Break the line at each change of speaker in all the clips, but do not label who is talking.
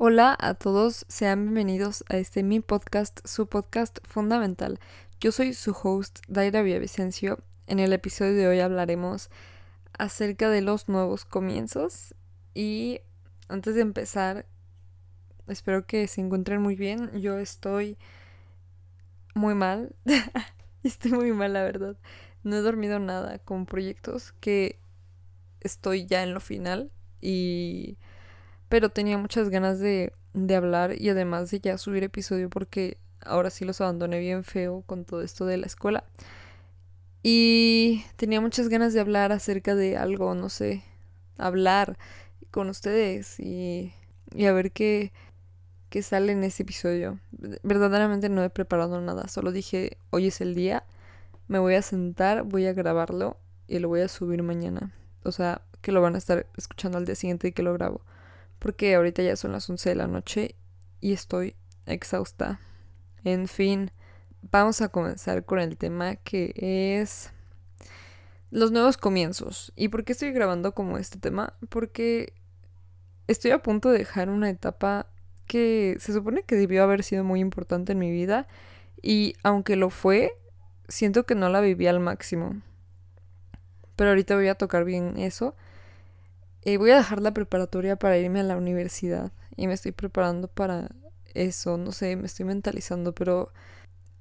Hola a todos, sean bienvenidos a este mi podcast, su podcast fundamental. Yo soy su host, Daira Villavicencio. En el episodio de hoy hablaremos acerca de los nuevos comienzos y antes de empezar, espero que se encuentren muy bien. Yo estoy muy mal, estoy muy mal la verdad. No he dormido nada con proyectos que estoy ya en lo final y pero tenía muchas ganas de, de hablar y además de ya subir episodio porque ahora sí los abandoné bien feo con todo esto de la escuela. Y tenía muchas ganas de hablar acerca de algo, no sé, hablar con ustedes y, y a ver qué, qué sale en ese episodio. Verdaderamente no he preparado nada, solo dije, hoy es el día, me voy a sentar, voy a grabarlo y lo voy a subir mañana. O sea, que lo van a estar escuchando al día siguiente y que lo grabo porque ahorita ya son las 11 de la noche y estoy exhausta. En fin, vamos a comenzar con el tema que es los nuevos comienzos. ¿Y por qué estoy grabando como este tema? Porque estoy a punto de dejar una etapa que se supone que debió haber sido muy importante en mi vida y aunque lo fue, siento que no la viví al máximo. Pero ahorita voy a tocar bien eso voy a dejar la preparatoria para irme a la universidad y me estoy preparando para eso, no sé, me estoy mentalizando, pero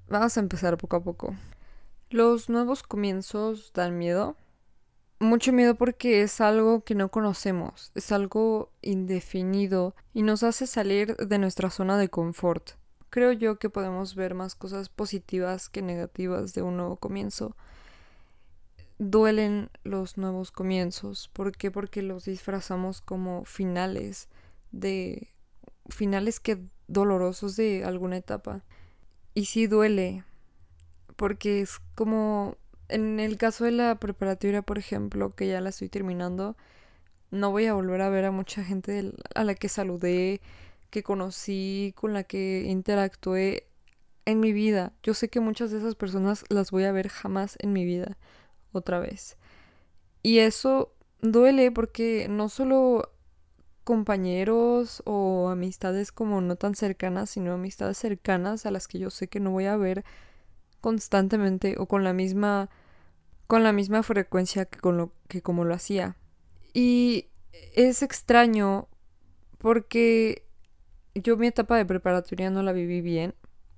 vamos a empezar poco a poco. Los nuevos comienzos dan miedo. Mucho miedo porque es algo que no conocemos, es algo indefinido y nos hace salir de nuestra zona de confort. Creo yo que podemos ver más cosas positivas que negativas de un nuevo comienzo duelen los nuevos comienzos. ¿Por qué? Porque los disfrazamos como finales de finales que dolorosos de alguna etapa. Y sí duele, porque es como en el caso de la preparatoria, por ejemplo, que ya la estoy terminando, no voy a volver a ver a mucha gente a la que saludé, que conocí, con la que interactué en mi vida. Yo sé que muchas de esas personas las voy a ver jamás en mi vida otra vez. Y eso duele porque no solo compañeros o amistades como no tan cercanas, sino amistades cercanas a las que yo sé que no voy a ver constantemente o con la misma con la misma frecuencia que con lo que como lo hacía. Y es extraño porque yo mi etapa de preparatoria no la viví bien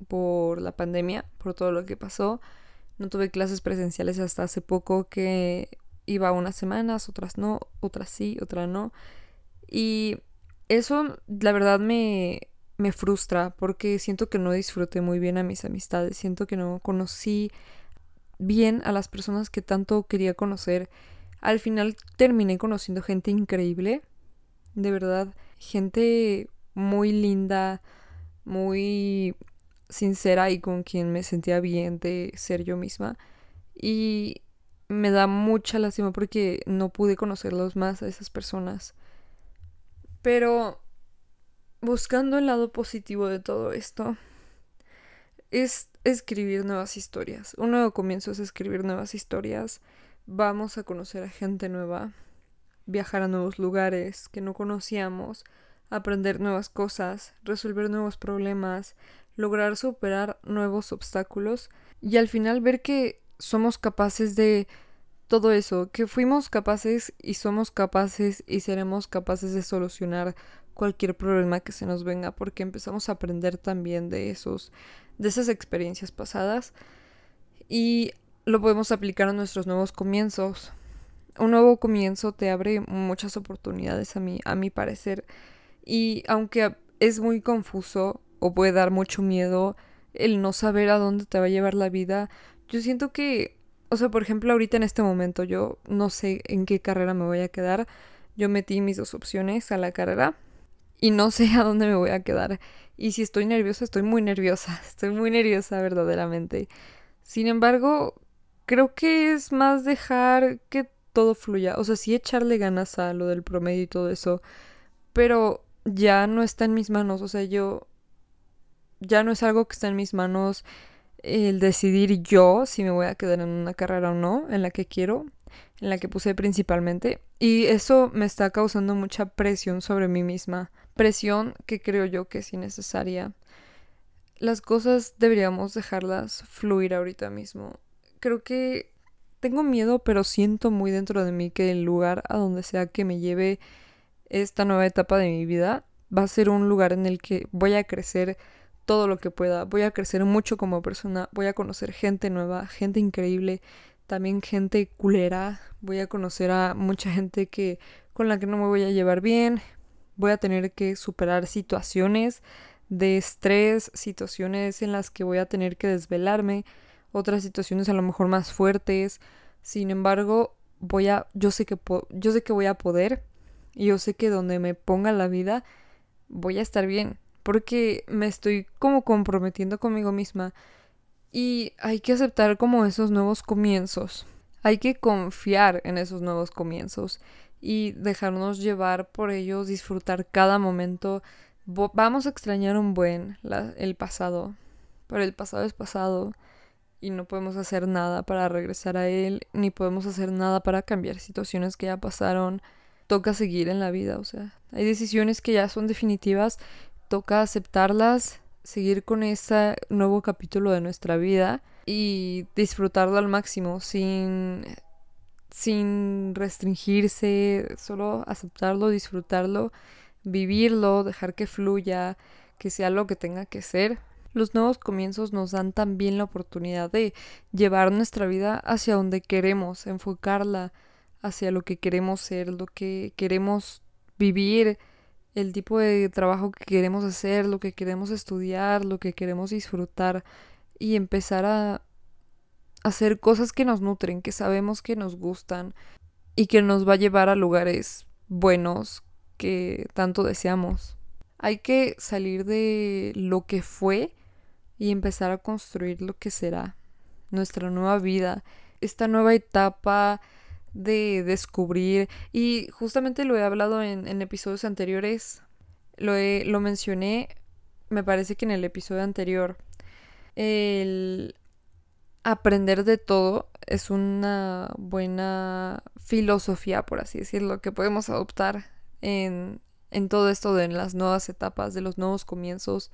por la pandemia, por todo lo que pasó. No tuve clases presenciales hasta hace poco que iba unas semanas, otras no, otras sí, otras no. Y eso la verdad me, me frustra porque siento que no disfruté muy bien a mis amistades, siento que no conocí bien a las personas que tanto quería conocer. Al final terminé conociendo gente increíble, de verdad, gente muy linda, muy sincera y con quien me sentía bien de ser yo misma. Y me da mucha lástima porque no pude conocerlos más a esas personas. Pero buscando el lado positivo de todo esto, es escribir nuevas historias. Un nuevo comienzo es escribir nuevas historias. Vamos a conocer a gente nueva, viajar a nuevos lugares que no conocíamos, aprender nuevas cosas, resolver nuevos problemas, lograr superar nuevos obstáculos y al final ver que somos capaces de todo eso, que fuimos capaces y somos capaces y seremos capaces de solucionar cualquier problema que se nos venga porque empezamos a aprender también de esos de esas experiencias pasadas y lo podemos aplicar a nuestros nuevos comienzos. Un nuevo comienzo te abre muchas oportunidades a mí, a mi parecer. Y aunque es muy confuso o puede dar mucho miedo el no saber a dónde te va a llevar la vida. Yo siento que, o sea, por ejemplo, ahorita en este momento yo no sé en qué carrera me voy a quedar. Yo metí mis dos opciones a la carrera y no sé a dónde me voy a quedar. Y si estoy nerviosa, estoy muy nerviosa. Estoy muy nerviosa verdaderamente. Sin embargo, creo que es más dejar que todo fluya. O sea, sí echarle ganas a lo del promedio y todo eso. Pero ya no está en mis manos. O sea, yo ya no es algo que está en mis manos el decidir yo si me voy a quedar en una carrera o no, en la que quiero, en la que puse principalmente. Y eso me está causando mucha presión sobre mí misma, presión que creo yo que es innecesaria. Las cosas deberíamos dejarlas fluir ahorita mismo. Creo que tengo miedo, pero siento muy dentro de mí que el lugar a donde sea que me lleve esta nueva etapa de mi vida va a ser un lugar en el que voy a crecer todo lo que pueda, voy a crecer mucho como persona, voy a conocer gente nueva, gente increíble, también gente culera, voy a conocer a mucha gente que con la que no me voy a llevar bien, voy a tener que superar situaciones de estrés, situaciones en las que voy a tener que desvelarme, otras situaciones a lo mejor más fuertes. Sin embargo, voy a yo sé que yo sé que voy a poder y yo sé que donde me ponga la vida voy a estar bien, porque me estoy como comprometiendo conmigo misma y hay que aceptar como esos nuevos comienzos. Hay que confiar en esos nuevos comienzos y dejarnos llevar por ellos, disfrutar cada momento. vamos a extrañar un buen el pasado, pero el pasado es pasado y no podemos hacer nada para regresar a él, ni podemos hacer nada para cambiar situaciones que ya pasaron. Toca seguir en la vida, o sea, hay decisiones que ya son definitivas, toca aceptarlas, seguir con ese nuevo capítulo de nuestra vida y disfrutarlo al máximo sin sin restringirse, solo aceptarlo, disfrutarlo, vivirlo, dejar que fluya, que sea lo que tenga que ser, los nuevos comienzos nos dan también la oportunidad de llevar nuestra vida hacia donde queremos, enfocarla hacia lo que queremos ser, lo que queremos vivir, el tipo de trabajo que queremos hacer, lo que queremos estudiar, lo que queremos disfrutar y empezar a hacer cosas que nos nutren, que sabemos que nos gustan y que nos va a llevar a lugares buenos que tanto deseamos. Hay que salir de lo que fue y empezar a construir lo que será nuestra nueva vida, esta nueva etapa de descubrir y justamente lo he hablado en, episodios anteriores, lo, lo mencioné, me parece que en el episodio anterior, el aprender de todo es una buena filosofía, por así decirlo, que podemos adoptar en, en todo esto de las nuevas etapas, de los nuevos comienzos,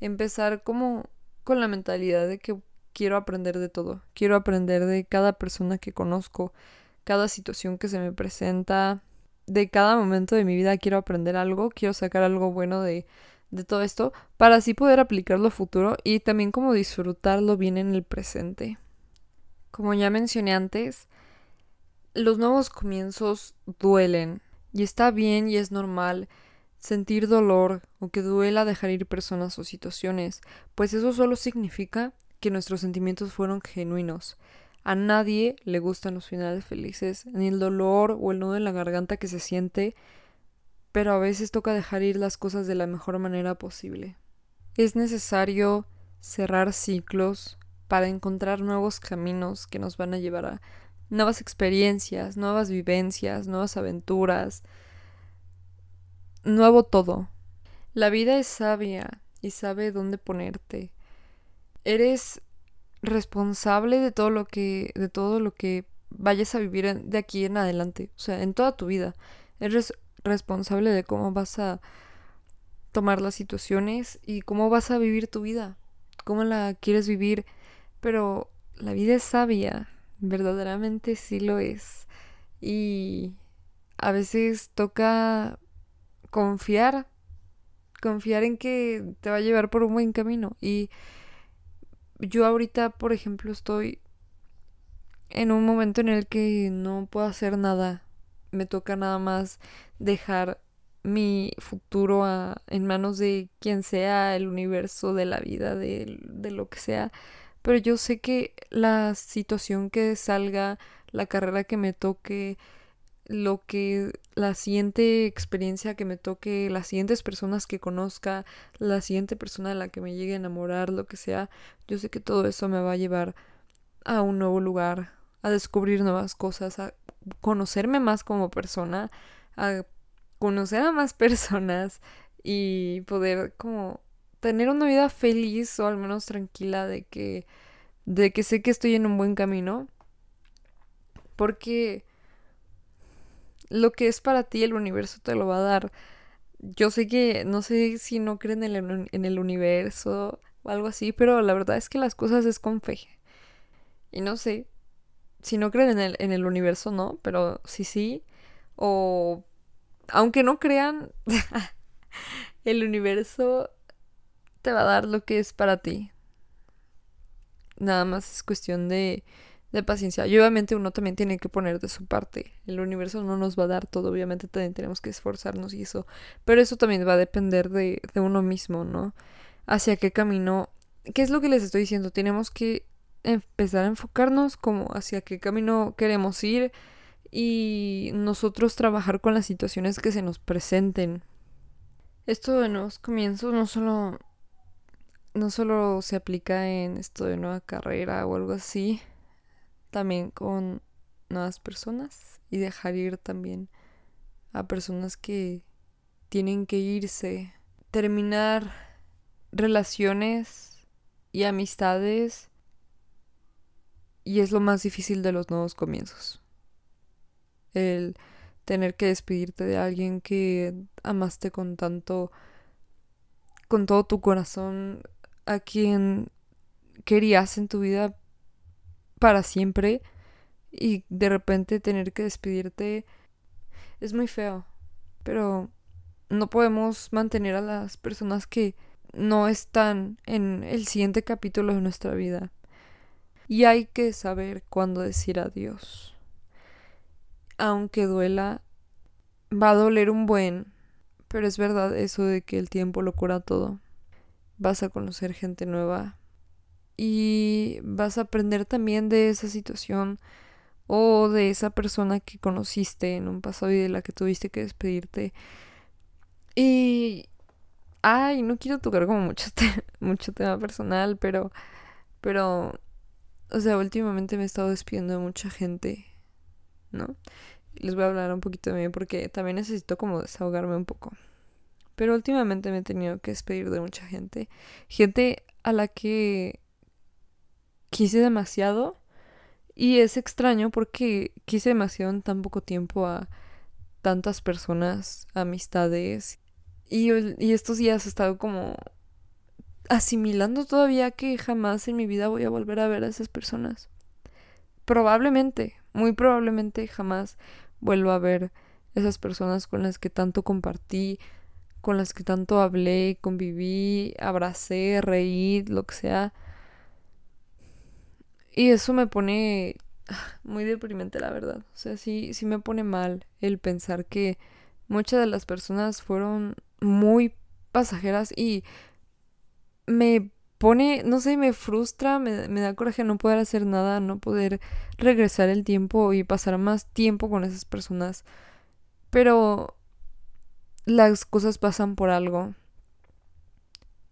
empezar como con la mentalidad de que quiero aprender de todo, quiero aprender de cada persona que conozco, cada situación que se me presenta, de cada momento de mi vida quiero aprender algo, quiero sacar algo bueno de, de todo esto, para así poder aplicarlo a futuro y también como disfrutarlo bien en el presente. Como ya mencioné antes, los nuevos comienzos duelen, y está bien y es normal sentir dolor o que duela dejar ir personas o situaciones, pues eso solo significa que nuestros sentimientos fueron genuinos. A nadie le gustan los finales felices, ni el dolor o el nudo en la garganta que se siente, pero a veces toca dejar ir las cosas de la mejor manera posible. Es necesario cerrar ciclos para encontrar nuevos caminos que nos van a llevar a nuevas experiencias, nuevas vivencias, nuevas aventuras, nuevo todo. La vida es sabia y sabe dónde ponerte. Eres responsable de todo lo que de todo lo que vayas a vivir de aquí en adelante, o sea, en toda tu vida. Eres responsable de cómo vas a tomar las situaciones y cómo vas a vivir tu vida, cómo la quieres vivir, pero la vida es sabia, verdaderamente sí lo es. Y a veces toca confiar, confiar en que te va a llevar por un buen camino. Y yo ahorita, por ejemplo, estoy en un momento en el que no puedo hacer nada. Me toca nada más dejar mi futuro en manos de quien sea, el universo, de la vida, de, de lo que sea. Pero yo sé que la situación que salga, la carrera que me toque, lo que la siguiente experiencia que me toque, las siguientes personas que conozca, la siguiente persona de la que me llegue a enamorar, lo que sea, yo sé que todo eso me va a llevar a un nuevo lugar, a descubrir nuevas cosas, a conocerme más como persona, a conocer a más personas y poder como tener una vida feliz o al menos tranquila de que de que sé que estoy en un buen camino. Porque lo que es para ti el universo te lo va a dar Yo sé que, no sé si no creen en el, en el universo o algo así, pero la verdad es que las cosas es con fe. Y no sé, si no creen en el, en el universo, no, pero sí, sí. O, aunque no crean, el universo te va a dar lo que es para ti. Nada más es cuestión de, de paciencia. Y obviamente uno también tiene que poner de su parte. El universo no nos va a dar todo, obviamente también tenemos que esforzarnos y eso. Pero eso también va a depender de, de uno mismo, ¿no? Hacia qué camino. ¿Qué es lo que les estoy diciendo? Tenemos que empezar a enfocarnos como hacia qué camino queremos ir y nosotros trabajar con las situaciones que se nos presenten. Esto de nuevos comienzos no solo no solo se aplica en esto de nueva carrera o algo así, también con nuevas personas y dejar ir también a personas que tienen que irse, terminar relaciones y amistades y es lo más difícil de los nuevos comienzos. El tener que despedirte de alguien que amaste con tanto, con todo tu corazón, a quien querías en tu vida para siempre y de repente tener que despedirte es muy feo. Pero no podemos mantener a las personas que no están en el siguiente capítulo de nuestra vida. Y hay que saber cuándo decir adiós. Aunque duela, va a doler un buen, pero es verdad eso de que el tiempo lo cura todo vas a conocer gente nueva y vas a aprender también de esa situación o de esa persona que conociste en un pasado y de la que tuviste que despedirte. Y ay, no quiero tocar como mucho mucho tema personal, pero pero o sea, últimamente me he estado despidiendo de mucha gente, ¿no? Les voy a hablar un poquito de mí porque también necesito como desahogarme un poco. Pero últimamente me he tenido que despedir de mucha gente. Gente a la que quise demasiado. Y es extraño porque quise demasiado en tan poco tiempo a tantas personas, amistades. Y, y estos días he estado como asimilando todavía que jamás en mi vida voy a volver a ver a esas personas. Probablemente, muy probablemente jamás vuelvo a ver esas personas con las que tanto compartí, con las que tanto hablé, conviví, abracé, reí, lo que sea. Y eso me pone muy deprimente, la verdad. O sea, sí, sí me pone mal el pensar que muchas de las personas fueron muy pasajeras y me pone, no sé, me frustra, me, me, da coraje no poder hacer nada, no poder regresar el tiempo y pasar más tiempo con esas personas. Pero las cosas pasan por algo.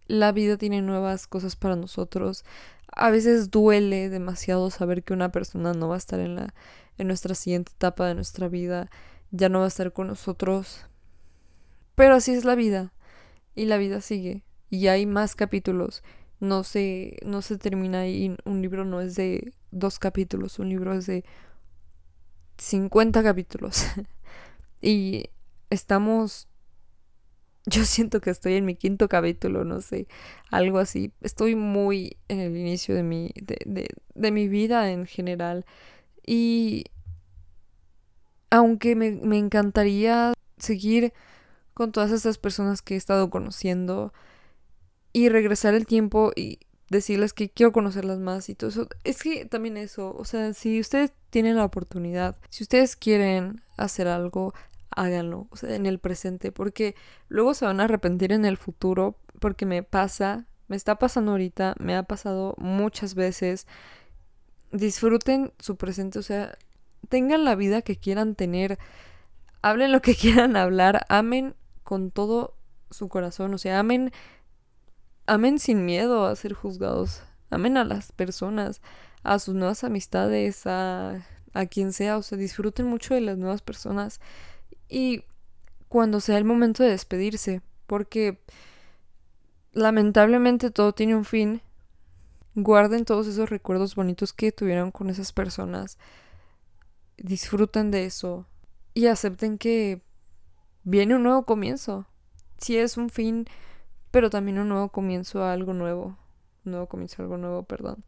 La vida tiene nuevas cosas para nosotros. A veces duele demasiado saber que una persona no va a estar en la en nuestra siguiente etapa de nuestra vida, ya no va a estar con nosotros. Pero así es la vida y la vida sigue y hay más capítulos. No se no se termina ahí, un libro no es de dos capítulos, un libro es de 50 capítulos. y estamos yo siento que estoy en mi quinto capítulo, no sé, algo así. Estoy muy en el inicio de mi, de, de, de mi vida en general. Y aunque me, me encantaría seguir con todas estas personas que he estado conociendo y regresar el tiempo y decirles que quiero conocerlas más y todo eso. Es que también eso, o sea, si ustedes tienen la oportunidad, si ustedes quieren hacer algo, háganlo, o sea, en el presente, porque luego se van a arrepentir en el futuro, porque me pasa, me está pasando ahorita, me ha pasado muchas veces. Disfruten su presente, o sea, tengan la vida que quieran tener, hablen lo que quieran hablar, amen con todo su corazón, o sea, amen, amen sin miedo a ser juzgados, amen a las personas, a sus nuevas amistades, a, a quien sea, o sea, disfruten mucho de las nuevas personas y cuando sea el momento de despedirse, porque lamentablemente todo tiene un fin. Guarden todos esos recuerdos bonitos que tuvieron con esas personas. Disfruten de eso y acepten que viene un nuevo comienzo. sí es un fin, pero también un nuevo comienzo a algo nuevo. Un nuevo comienzo a algo nuevo, perdón.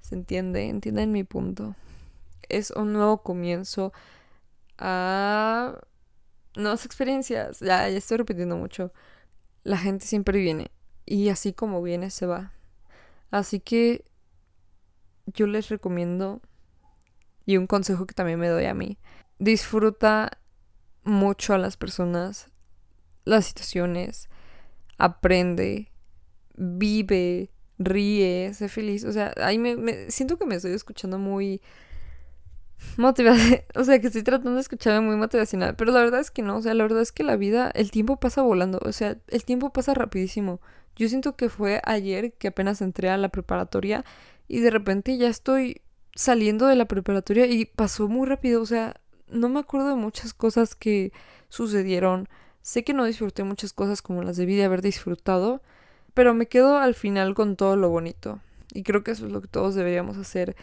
¿Se entiende? ¿Entienden mi punto? Es un nuevo comienzo a nuevas experiencias. Ya, ya estoy repitiendo mucho. La gente siempre viene. Y así como viene, se va. Así que yo les recomiendo, y un consejo que también me doy a mí, disfruta mucho a las personas, las situaciones, aprende, vive, ríe, sé feliz. O sea, ahí me, siento que me estoy escuchando muy motivacional. O sea, que estoy tratando de escucharme muy motivacional. Pero la verdad es que no. O sea, la verdad es que la vida, el tiempo pasa volando. O sea, el tiempo pasa rapidísimo. Yo siento que fue ayer que apenas entré a la preparatoria y de repente ya estoy saliendo de la preparatoria y pasó muy rápido. O sea, no me acuerdo de muchas cosas que sucedieron. Sé que no disfruté muchas cosas como las debí de haber disfrutado, pero me quedo al final con todo lo bonito. Y creo que eso es lo que todos deberíamos hacer.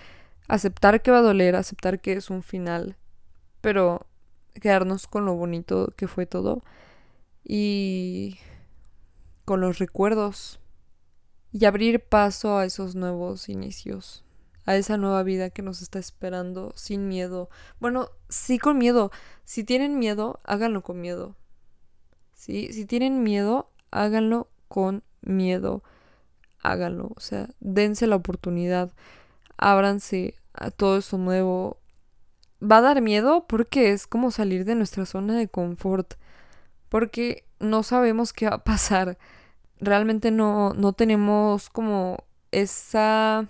Aceptar que va a doler, aceptar que es un final, pero quedarnos con lo bonito que fue todo. Y con los recuerdos. Y abrir paso a esos nuevos inicios. A esa nueva vida que nos está esperando sin miedo. Bueno, sí con miedo. Si tienen miedo, háganlo con miedo. ¿Sí? Si tienen miedo, háganlo con miedo, háganlo. O sea, dense la oportunidad, ábranse a todo eso nuevo. Va a dar miedo porque es como salir de nuestra zona de confort. Porque no sabemos qué va a pasar. Realmente no, no tenemos como esa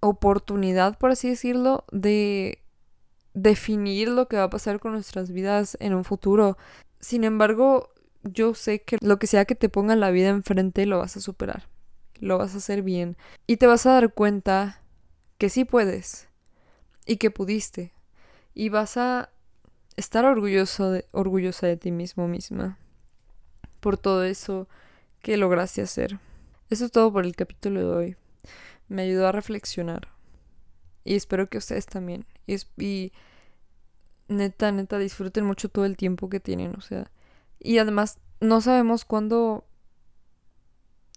oportunidad, por así decirlo, de definir lo que va a pasar con nuestras vidas en un futuro. Sin embargo, yo sé que lo que sea que te ponga la vida enfrente lo vas a superar, lo vas a hacer bien y te vas a dar cuenta que sí puedes y que pudiste y vas a estar orgulloso orgullosa de ti mismo misma por todo eso que lograste hacer. Eso es todo por el capítulo de hoy. Me ayudó a reflexionar y espero que ustedes también. Y, y neta, neta, disfruten mucho todo el tiempo que tienen, o sea, y además, no sabemos cuándo.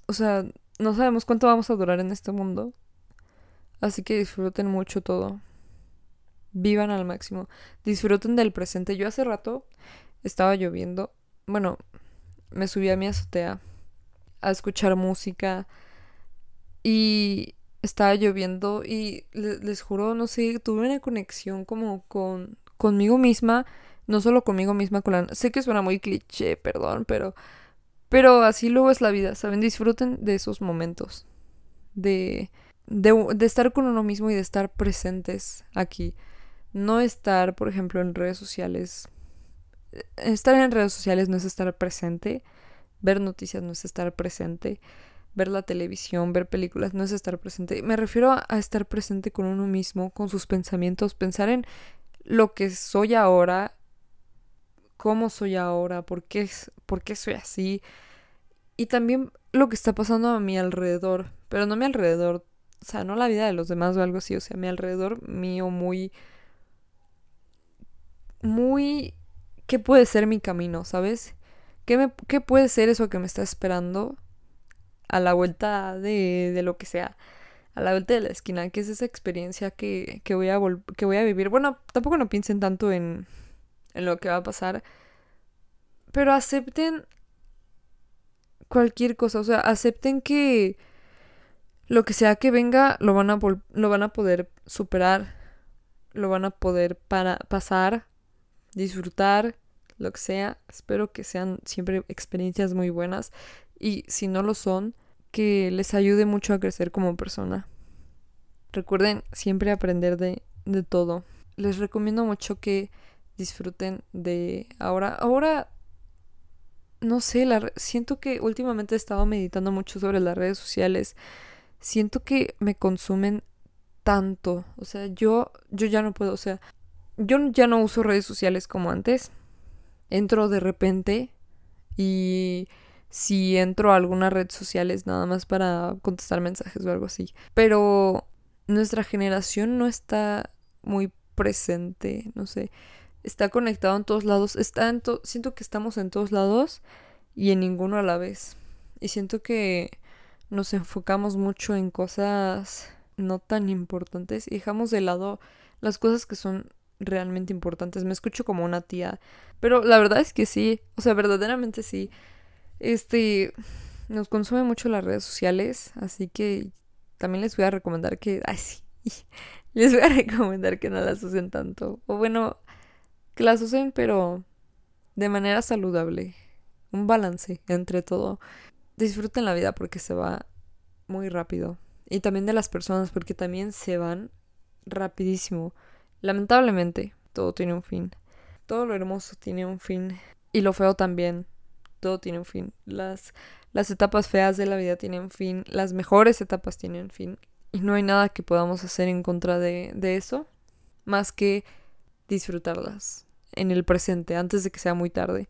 O sea, no sabemos cuánto vamos a durar en este mundo. Así que disfruten mucho todo. Vivan al máximo. Disfruten del presente. Yo hace rato estaba lloviendo. Bueno, me subí a mi azotea a escuchar música. Y estaba lloviendo. Y les, juro, no sé, tuve una conexión como con conmigo misma no solo conmigo misma, con la... Sé que suena muy cliché, perdón, pero... Pero así luego es la vida, ¿saben? Disfruten de esos momentos. De, de, estar con uno mismo y de estar presentes aquí. No estar, por ejemplo, en redes sociales. Estar en redes sociales no es estar presente. Ver noticias no es estar presente. Ver la televisión, ver películas no es estar presente. Me refiero a estar presente con uno mismo, con sus pensamientos, pensar en lo que soy ahora cómo soy ahora, por qué, por qué soy así. Y también lo que está pasando a mi alrededor, pero no a mi alrededor, o sea, no la vida de los demás o algo así, o sea, mi alrededor mío muy... Muy... ¿Qué puede ser mi camino, sabes? ¿Qué, qué puede ser eso que me está esperando a la vuelta de, de lo que sea? a la vuelta de la esquina, que es esa experiencia que, que voy, a que voy a vivir. Bueno, tampoco no piensen tanto en, en lo que va a pasar. Pero acepten cualquier cosa, o sea, acepten que lo que sea que venga lo van a, lo van a poder superar, lo van a poder para pasar, disfrutar, lo que sea. Espero que sean siempre experiencias muy buenas y si no lo son, que les ayude mucho a crecer como persona. Recuerden siempre aprender de, de todo. Les recomiendo mucho que disfruten de ahora. Ahora, no sé, la, siento que últimamente he estado meditando mucho sobre las redes sociales. Siento que me consumen tanto. O sea, yo, yo ya no puedo, o sea, yo ya no uso redes sociales como antes. Entro de repente y si entro a alguna red social es nada más para contestar mensajes o algo así. Pero nuestra generación no está muy presente, no sé está conectado en todos lados, está en siento que estamos en todos lados y en ninguno a la vez. Y siento que nos enfocamos mucho en cosas no tan importantes y dejamos de lado las cosas que son realmente importantes. Me escucho como una tía, pero la verdad es que sí, o sea, verdaderamente sí. Este, nos consume mucho las redes sociales, así que también les voy a recomendar que, ay sí, les voy a recomendar que no las usen tanto. O bueno, que las usen, pero de manera saludable. Un balance entre todo. Disfruten la vida porque se va muy rápido. Y también de las personas porque también se van rapidísimo. Lamentablemente, todo tiene un fin. Todo lo hermoso tiene un fin. Y lo feo también. Todo tiene un fin. Las, las etapas feas de la vida tienen fin. Las mejores etapas tienen fin. Y no hay nada que podamos hacer en contra de, de eso. Más que disfrutarlas en el presente, antes de que sea muy tarde.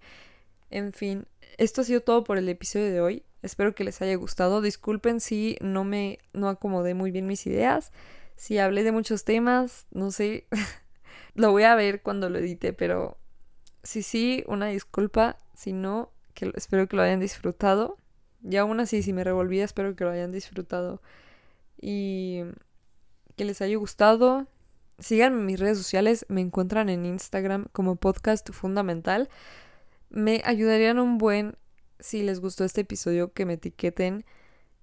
En fin, esto ha sido todo por el episodio de hoy. Espero que les haya gustado. Disculpen si no me no acomodé muy bien mis ideas, si hablé de muchos temas, no sé. lo voy a ver cuando lo edite, pero si sí, una disculpa. Si no, que espero que lo hayan disfrutado. Y aún así, si me revolví, espero que lo hayan disfrutado. Y que les haya gustado. Síganme en mis redes sociales. Me encuentran en Instagram como podcast fundamental. Me ayudarían un buen si les gustó este episodio, que me etiqueten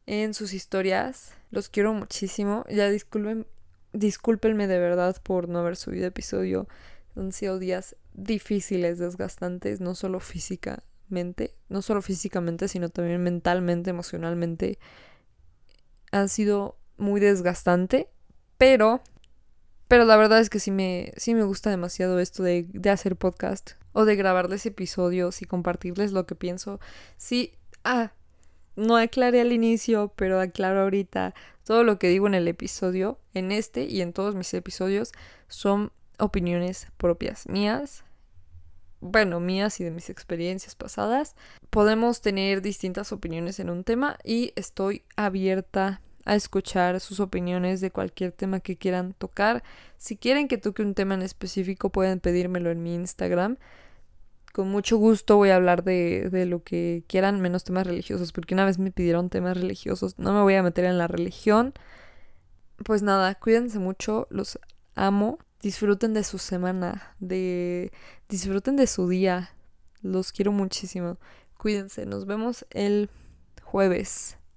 en sus historias. Los quiero muchísimo. Ya disculpen, discúlpenme de verdad por no haber subido episodio. Han sido días difíciles, desgastantes, no solo físicamente, no solo físicamente, sino también mentalmente, emocionalmente. Han sido muy desgastante, pero pero la verdad es que sí me, sí me gusta demasiado esto de, de hacer podcast o de grabarles episodios y compartirles lo que pienso. Sí, ah, no aclaré al inicio, pero aclaro ahorita. Todo lo que digo en el episodio, en este y en todos mis episodios, son opiniones propias mías. Bueno, mías y de mis experiencias pasadas. Podemos tener distintas opiniones en un tema y estoy abierta a escuchar sus opiniones de cualquier tema que quieran tocar. Si quieren que toque un tema en específico, pueden pedírmelo en mi Instagram. Con mucho gusto voy a hablar de, de lo que quieran, menos temas religiosos, porque una vez me pidieron temas religiosos. No me voy a meter en la religión. Pues nada, cuídense mucho, los amo. Disfruten de su semana, de disfruten de su día. Los quiero muchísimo. Cuídense, nos vemos el jueves.